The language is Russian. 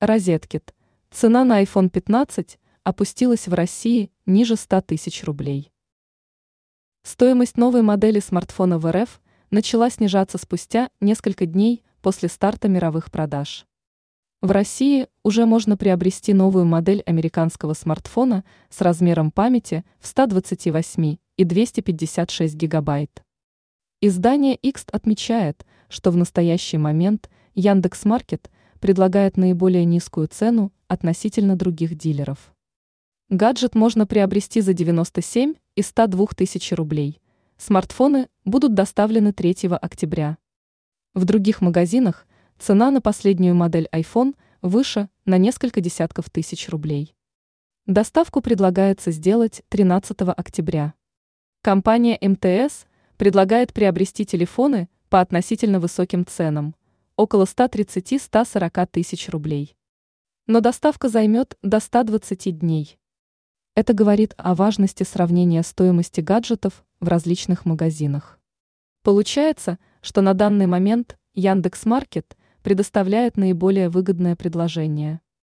Розеткит. Цена на iPhone 15 опустилась в России ниже 100 тысяч рублей. Стоимость новой модели смартфона в РФ начала снижаться спустя несколько дней после старта мировых продаж. В России уже можно приобрести новую модель американского смартфона с размером памяти в 128 и 256 гигабайт. Издание Икст отмечает, что в настоящий момент Яндекс.Маркет предлагает наиболее низкую цену относительно других дилеров. Гаджет можно приобрести за 97 и 102 тысячи рублей. Смартфоны будут доставлены 3 октября. В других магазинах цена на последнюю модель iPhone выше на несколько десятков тысяч рублей. Доставку предлагается сделать 13 октября. Компания МТС предлагает приобрести телефоны по относительно высоким ценам – около 130-140 тысяч рублей. Но доставка займет до 120 дней. Это говорит о важности сравнения стоимости гаджетов в различных магазинах. Получается, что на данный момент Яндекс.Маркет предоставляет наиболее выгодное предложение.